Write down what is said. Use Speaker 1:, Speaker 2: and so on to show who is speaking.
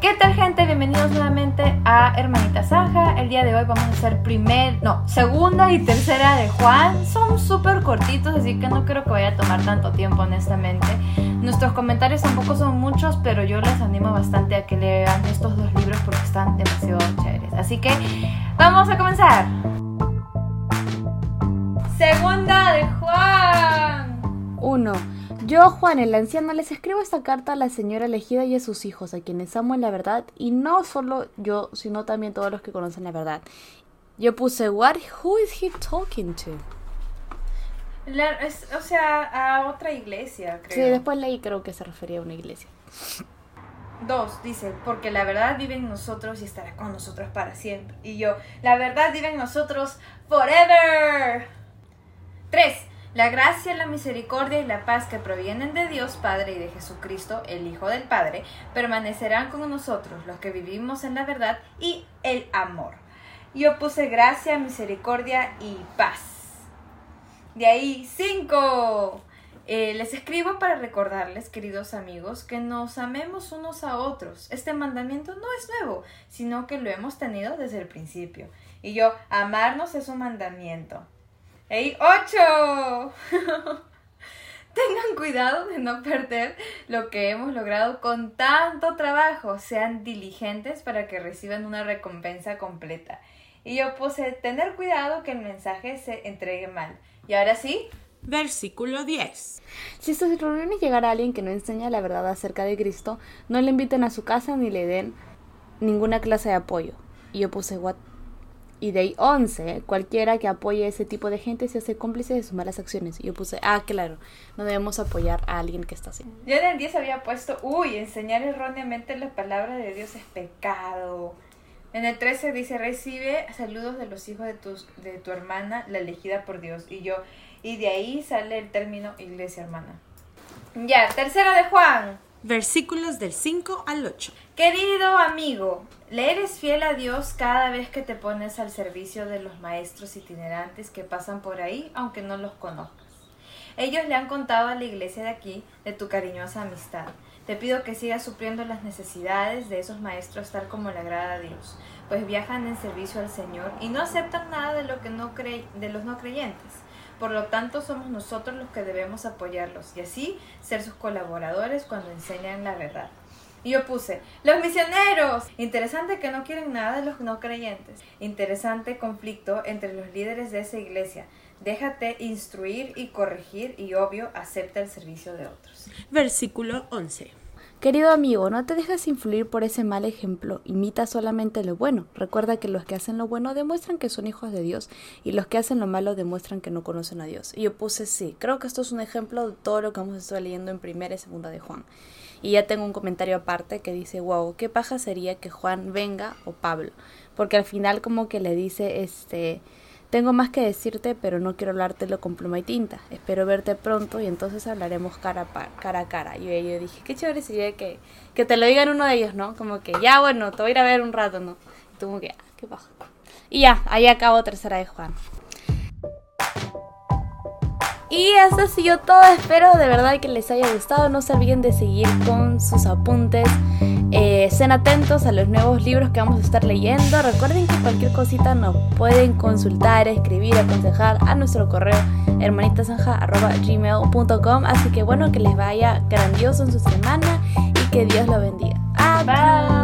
Speaker 1: ¿Qué tal gente? Bienvenidos nuevamente a Hermanita Zanja. El día de hoy vamos a hacer primer, no, segunda y tercera de Juan. Son súper cortitos, así que no creo que vaya a tomar tanto tiempo honestamente. Nuestros comentarios tampoco son muchos, pero yo les animo bastante a que lean estos dos libros porque están demasiado chéveres. Así que vamos a comenzar. Segunda de Juan.
Speaker 2: 1. Yo, Juan, el anciano, les escribo esta carta a la señora elegida y a sus hijos, a quienes amo en la verdad, y no solo yo, sino también todos los que conocen la verdad. Yo puse, what, who is he talking to?
Speaker 1: La- es- o sea, a otra iglesia, creo.
Speaker 2: Sí, después leí, creo que se refería a una iglesia.
Speaker 1: Dos, dice, porque la verdad vive en nosotros y estará con nosotros para siempre. Y yo, la verdad vive en nosotros forever. Tres, la gracia, la misericordia y la paz que provienen de Dios Padre y de Jesucristo, el Hijo del Padre, permanecerán con nosotros, los que vivimos en la verdad y el amor. Yo puse gracia, misericordia y paz. De ahí, cinco. Eh, les escribo para recordarles, queridos amigos, que nos amemos unos a otros. Este mandamiento no es nuevo, sino que lo hemos tenido desde el principio. Y yo, amarnos es un mandamiento. ¡Ey, ocho! Tengan cuidado de no perder lo que hemos logrado con tanto trabajo. Sean diligentes para que reciban una recompensa completa. Y yo puse, tener cuidado que el mensaje se entregue mal. Y ahora sí,
Speaker 3: Versículo 10.
Speaker 2: Si a sus reuniones llegara alguien que no enseña la verdad acerca de Cristo, no le inviten a su casa ni le den ninguna clase de apoyo. Y yo puse, what? Y de ahí 11, cualquiera que apoye a ese tipo de gente se hace cómplice de sus malas acciones. Y yo puse, ah, claro, no debemos apoyar a alguien que está así.
Speaker 1: Yo en el 10 había puesto, uy, enseñar erróneamente la palabra de Dios es pecado. En el 13 dice, recibe saludos de los hijos de, tus, de tu hermana, la elegida por Dios. Y yo, y de ahí sale el término iglesia hermana. Ya, tercera de Juan.
Speaker 3: Versículos del 5 al 8.
Speaker 1: Querido amigo, le eres fiel a Dios cada vez que te pones al servicio de los maestros itinerantes que pasan por ahí, aunque no los conozcas. Ellos le han contado a la iglesia de aquí de tu cariñosa amistad. Te pido que sigas supliendo las necesidades de esos maestros tal como le agrada a Dios, pues viajan en servicio al Señor y no aceptan nada de lo que no de los no creyentes. Por lo tanto, somos nosotros los que debemos apoyarlos y así ser sus colaboradores cuando enseñan la verdad. Y yo puse, los misioneros. Interesante que no quieren nada de los no creyentes. Interesante conflicto entre los líderes de esa iglesia. Déjate instruir y corregir y obvio acepta el servicio de otros.
Speaker 3: Versículo 11.
Speaker 2: Querido amigo, no te dejes influir por ese mal ejemplo, imita solamente lo bueno. Recuerda que los que hacen lo bueno demuestran que son hijos de Dios y los que hacen lo malo demuestran que no conocen a Dios. Y yo puse sí, creo que esto es un ejemplo de todo lo que hemos estado leyendo en primera y segunda de Juan. Y ya tengo un comentario aparte que dice, wow, qué paja sería que Juan venga o Pablo, porque al final como que le dice, este, tengo más que decirte, pero no quiero hablártelo con pluma y tinta. Espero verte pronto y entonces hablaremos cara a, cara, cara. Y yo dije, qué chévere sería que, que te lo digan uno de ellos, ¿no? Como que, ya bueno, te voy a ir a ver un rato, ¿no? Y tú como que, ah, qué bajo. Y ya, ahí acabo tercera de Juan. Y eso ha sido todo, espero de verdad que les haya gustado. No se olviden de seguir con sus apuntes. Eh, estén atentos a los nuevos libros que vamos a estar leyendo. Recuerden que cualquier cosita nos pueden consultar, escribir, aconsejar a nuestro correo hermanitasanja.gmail.com Así que bueno, que les vaya grandioso en su semana y que Dios lo bendiga. Adiós.